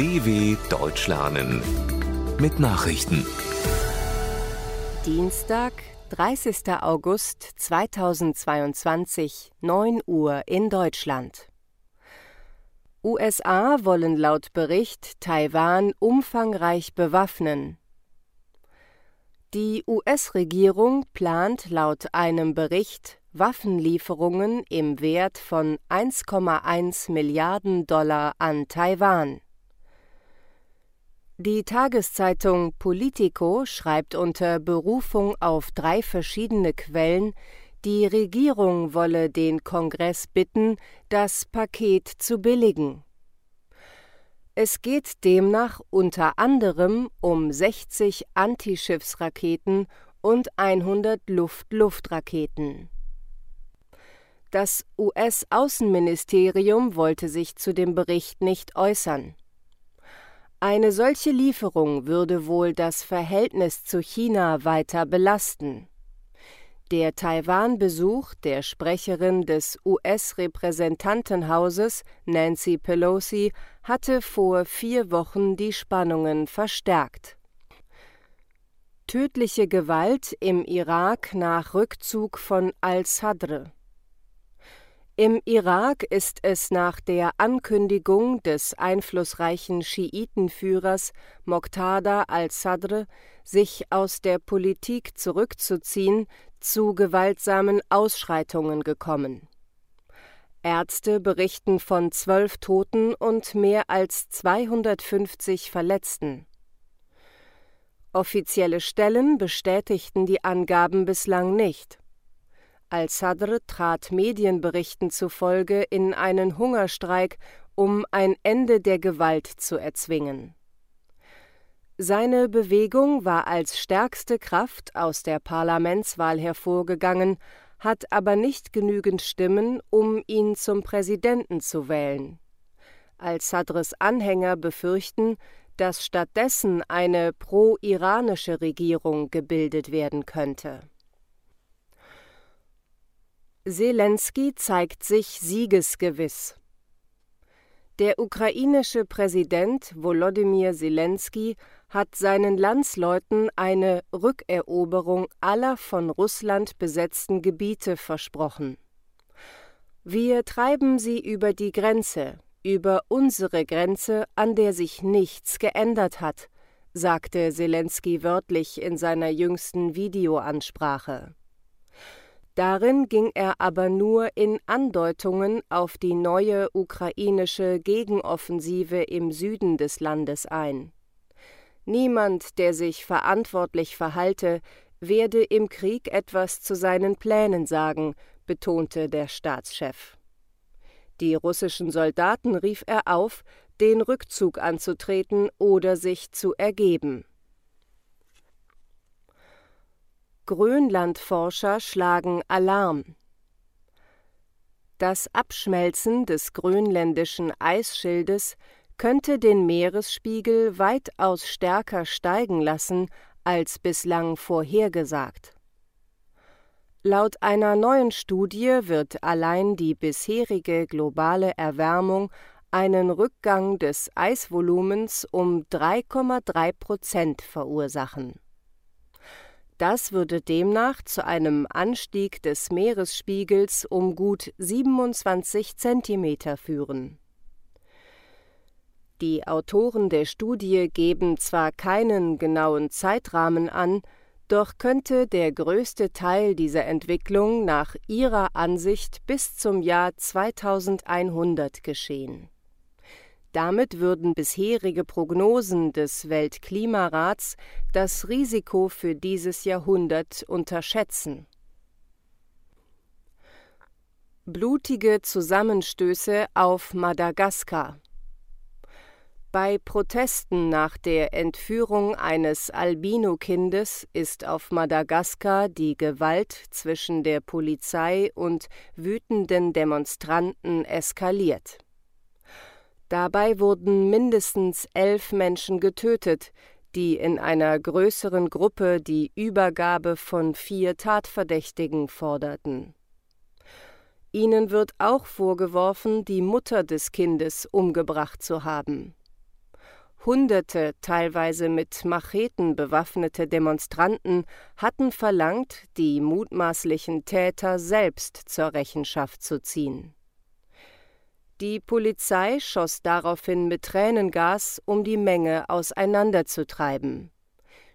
DW Deutsch lernen mit Nachrichten. Dienstag, 30. August 2022, 9 Uhr in Deutschland. USA wollen laut Bericht Taiwan umfangreich bewaffnen. Die US-Regierung plant laut einem Bericht Waffenlieferungen im Wert von 1,1 Milliarden Dollar an Taiwan. Die Tageszeitung Politico schreibt unter Berufung auf drei verschiedene Quellen, die Regierung wolle den Kongress bitten, das Paket zu billigen. Es geht demnach unter anderem um 60 Antischiffsraketen und 100 Luft-Luft-Raketen. Das US-Außenministerium wollte sich zu dem Bericht nicht äußern. Eine solche Lieferung würde wohl das Verhältnis zu China weiter belasten. Der Taiwan-Besuch der Sprecherin des US-Repräsentantenhauses Nancy Pelosi hatte vor vier Wochen die Spannungen verstärkt. Tödliche Gewalt im Irak nach Rückzug von al-Sadr. Im Irak ist es nach der Ankündigung des einflussreichen Schiitenführers Moqtada al-Sadr, sich aus der Politik zurückzuziehen, zu gewaltsamen Ausschreitungen gekommen. Ärzte berichten von zwölf Toten und mehr als 250 Verletzten. Offizielle Stellen bestätigten die Angaben bislang nicht. Al-Sadr trat Medienberichten zufolge in einen Hungerstreik, um ein Ende der Gewalt zu erzwingen. Seine Bewegung war als stärkste Kraft aus der Parlamentswahl hervorgegangen, hat aber nicht genügend Stimmen, um ihn zum Präsidenten zu wählen. Al-Sadrs Anhänger befürchten, dass stattdessen eine pro-iranische Regierung gebildet werden könnte. Zelensky zeigt sich siegesgewiss. Der ukrainische Präsident Volodymyr Zelensky hat seinen Landsleuten eine Rückeroberung aller von Russland besetzten Gebiete versprochen. Wir treiben sie über die Grenze, über unsere Grenze, an der sich nichts geändert hat, sagte Zelensky wörtlich in seiner jüngsten Videoansprache. Darin ging er aber nur in Andeutungen auf die neue ukrainische Gegenoffensive im Süden des Landes ein. Niemand, der sich verantwortlich verhalte, werde im Krieg etwas zu seinen Plänen sagen, betonte der Staatschef. Die russischen Soldaten rief er auf, den Rückzug anzutreten oder sich zu ergeben. Grönlandforscher schlagen Alarm. Das Abschmelzen des grönländischen Eisschildes könnte den Meeresspiegel weitaus stärker steigen lassen als bislang vorhergesagt. Laut einer neuen Studie wird allein die bisherige globale Erwärmung einen Rückgang des Eisvolumens um 3,3 Prozent verursachen. Das würde demnach zu einem Anstieg des Meeresspiegels um gut 27 Zentimeter führen die Autoren der Studie geben zwar keinen genauen Zeitrahmen an, doch könnte der größte Teil dieser Entwicklung nach ihrer Ansicht bis zum Jahr 2100 geschehen. Damit würden bisherige Prognosen des Weltklimarats das Risiko für dieses Jahrhundert unterschätzen. Blutige Zusammenstöße auf Madagaskar bei Protesten nach der Entführung eines Albino-Kindes ist auf Madagaskar die Gewalt zwischen der Polizei und wütenden Demonstranten eskaliert. Dabei wurden mindestens elf Menschen getötet, die in einer größeren Gruppe die Übergabe von vier Tatverdächtigen forderten. Ihnen wird auch vorgeworfen, die Mutter des Kindes umgebracht zu haben Hunderte, teilweise mit Macheten bewaffnete Demonstranten hatten verlangt, die mutmaßlichen Täter selbst zur Rechenschaft zu ziehen. Die Polizei schoss daraufhin mit Tränengas, um die Menge auseinanderzutreiben.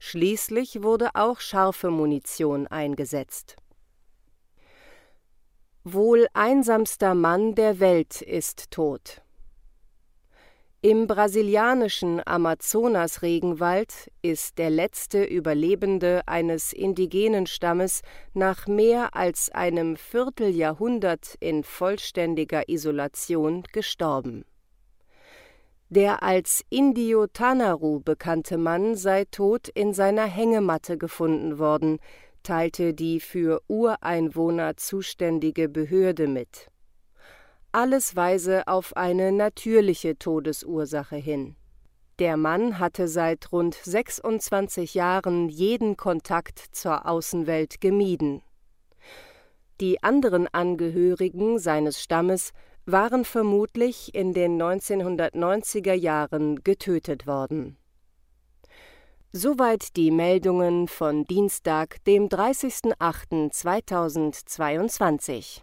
Schließlich wurde auch scharfe Munition eingesetzt. Wohl einsamster Mann der Welt ist tot. Im brasilianischen Amazonas-Regenwald ist der letzte Überlebende eines indigenen Stammes nach mehr als einem Vierteljahrhundert in vollständiger Isolation gestorben. Der als Indio Tanaru bekannte Mann sei tot in seiner Hängematte gefunden worden, teilte die für Ureinwohner zuständige Behörde mit alles weise auf eine natürliche Todesursache hin. Der Mann hatte seit rund 26 Jahren jeden Kontakt zur Außenwelt gemieden. Die anderen Angehörigen seines Stammes waren vermutlich in den 1990er Jahren getötet worden. Soweit die Meldungen von Dienstag, dem 30.08.2022